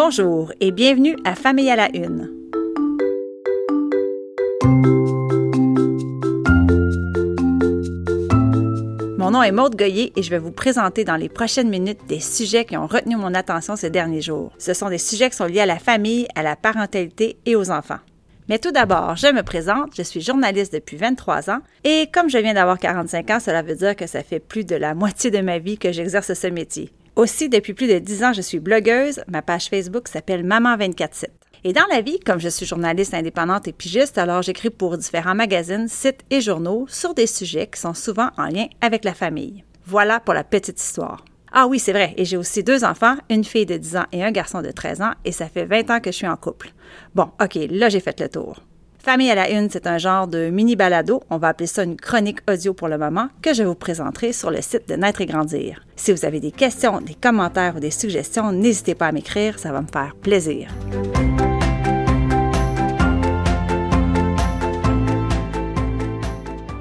Bonjour et bienvenue à Famille à la Une. Mon nom est Maude Goyer et je vais vous présenter dans les prochaines minutes des sujets qui ont retenu mon attention ces derniers jours. Ce sont des sujets qui sont liés à la famille, à la parentalité et aux enfants. Mais tout d'abord, je me présente, je suis journaliste depuis 23 ans et comme je viens d'avoir 45 ans, cela veut dire que ça fait plus de la moitié de ma vie que j'exerce ce métier. Aussi, depuis plus de 10 ans, je suis blogueuse. Ma page Facebook s'appelle Maman247. Et dans la vie, comme je suis journaliste indépendante et pigiste, alors j'écris pour différents magazines, sites et journaux sur des sujets qui sont souvent en lien avec la famille. Voilà pour la petite histoire. Ah oui, c'est vrai, et j'ai aussi deux enfants, une fille de 10 ans et un garçon de 13 ans, et ça fait 20 ans que je suis en couple. Bon, OK, là j'ai fait le tour. Famille à la une, c'est un genre de mini balado, on va appeler ça une chronique audio pour le moment, que je vous présenterai sur le site de Naître et Grandir. Si vous avez des questions, des commentaires ou des suggestions, n'hésitez pas à m'écrire, ça va me faire plaisir.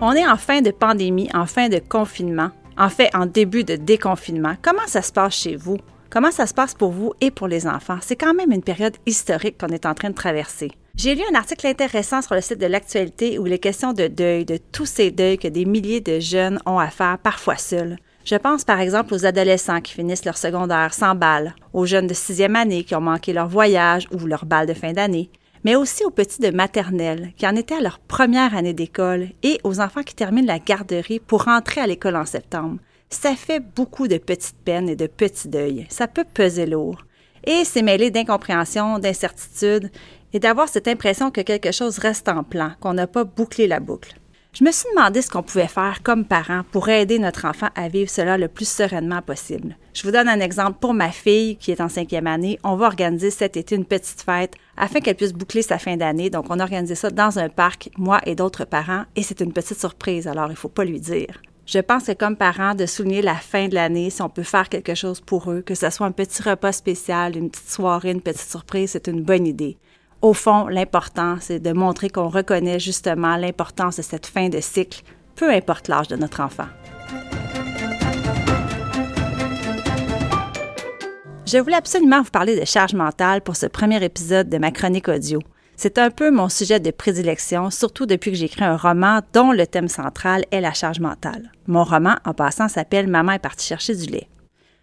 On est en fin de pandémie, en fin de confinement, en fait en début de déconfinement. Comment ça se passe chez vous? Comment ça se passe pour vous et pour les enfants? C'est quand même une période historique qu'on est en train de traverser. J'ai lu un article intéressant sur le site de l'actualité où il est question de deuil, de tous ces deuils que des milliers de jeunes ont à faire, parfois seuls. Je pense par exemple aux adolescents qui finissent leur secondaire sans balle, aux jeunes de sixième année qui ont manqué leur voyage ou leur balle de fin d'année, mais aussi aux petits de maternelle qui en étaient à leur première année d'école et aux enfants qui terminent la garderie pour rentrer à l'école en septembre. Ça fait beaucoup de petites peines et de petits deuils. Ça peut peser lourd. Et c'est mêlé d'incompréhension, d'incertitude et d'avoir cette impression que quelque chose reste en plan, qu'on n'a pas bouclé la boucle. Je me suis demandé ce qu'on pouvait faire comme parents pour aider notre enfant à vivre cela le plus sereinement possible. Je vous donne un exemple pour ma fille qui est en cinquième année. On va organiser cet été une petite fête afin qu'elle puisse boucler sa fin d'année. Donc, on a organisé ça dans un parc, moi et d'autres parents, et c'est une petite surprise, alors il ne faut pas lui dire. Je pense que comme parents, de souligner la fin de l'année, si on peut faire quelque chose pour eux, que ce soit un petit repas spécial, une petite soirée, une petite surprise, c'est une bonne idée. Au fond, l'important, c'est de montrer qu'on reconnaît justement l'importance de cette fin de cycle, peu importe l'âge de notre enfant. Je voulais absolument vous parler de charge mentale pour ce premier épisode de ma chronique audio. C'est un peu mon sujet de prédilection, surtout depuis que j'écris un roman dont le thème central est la charge mentale. Mon roman, en passant, s'appelle Maman est partie chercher du lait.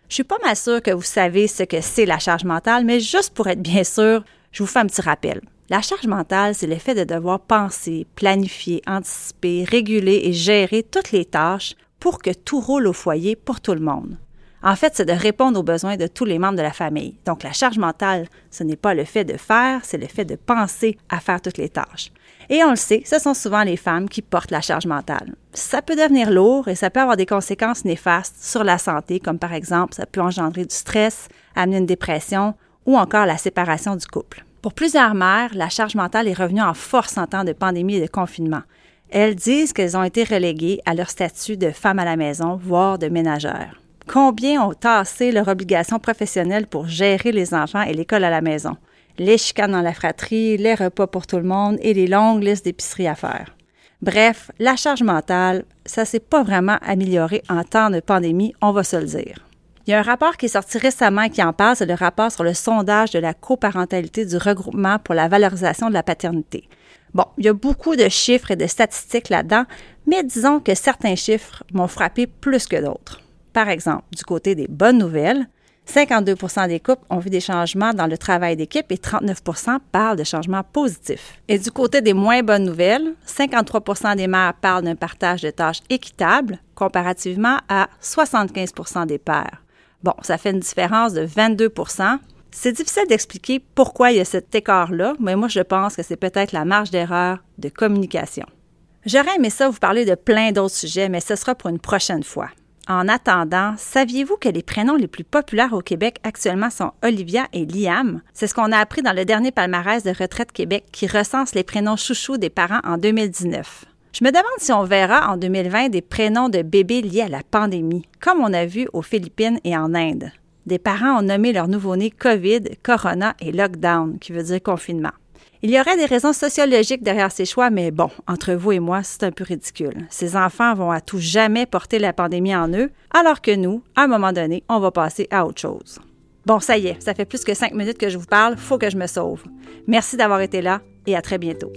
Je suis pas mal sûre que vous savez ce que c'est la charge mentale, mais juste pour être bien sûr, je vous fais un petit rappel. La charge mentale, c'est le fait de devoir penser, planifier, anticiper, réguler et gérer toutes les tâches pour que tout roule au foyer pour tout le monde. En fait, c'est de répondre aux besoins de tous les membres de la famille. Donc, la charge mentale, ce n'est pas le fait de faire, c'est le fait de penser à faire toutes les tâches. Et on le sait, ce sont souvent les femmes qui portent la charge mentale. Ça peut devenir lourd et ça peut avoir des conséquences néfastes sur la santé, comme par exemple, ça peut engendrer du stress, amener une dépression ou encore la séparation du couple. Pour plusieurs mères, la charge mentale est revenue en force en temps de pandémie et de confinement. Elles disent qu'elles ont été reléguées à leur statut de femme à la maison, voire de ménagère. Combien ont tassé leur obligation professionnelle pour gérer les enfants et l'école à la maison? Les chicanes dans la fratrie, les repas pour tout le monde et les longues listes d'épicerie à faire. Bref, la charge mentale, ça s'est pas vraiment amélioré en temps de pandémie, on va se le dire. Il y a un rapport qui est sorti récemment qui en parle, c'est le rapport sur le sondage de la coparentalité du regroupement pour la valorisation de la paternité. Bon, il y a beaucoup de chiffres et de statistiques là-dedans, mais disons que certains chiffres m'ont frappé plus que d'autres. Par exemple, du côté des bonnes nouvelles, 52% des couples ont vu des changements dans le travail d'équipe et 39% parlent de changements positifs. Et du côté des moins bonnes nouvelles, 53% des mères parlent d'un partage de tâches équitable comparativement à 75% des pères. Bon, ça fait une différence de 22% C'est difficile d'expliquer pourquoi il y a cet écart-là, mais moi je pense que c'est peut-être la marge d'erreur de communication. J'aurais aimé ça vous parler de plein d'autres sujets, mais ce sera pour une prochaine fois. En attendant, saviez-vous que les prénoms les plus populaires au Québec actuellement sont Olivia et Liam? C'est ce qu'on a appris dans le dernier palmarès de Retraite Québec qui recense les prénoms chouchous des parents en 2019. Je me demande si on verra en 2020 des prénoms de bébés liés à la pandémie, comme on a vu aux Philippines et en Inde. Des parents ont nommé leur nouveau-né COVID, Corona et Lockdown, qui veut dire confinement. Il y aurait des raisons sociologiques derrière ces choix, mais bon, entre vous et moi, c'est un peu ridicule. Ces enfants vont à tout jamais porter la pandémie en eux, alors que nous, à un moment donné, on va passer à autre chose. Bon, ça y est, ça fait plus que cinq minutes que je vous parle, faut que je me sauve. Merci d'avoir été là et à très bientôt.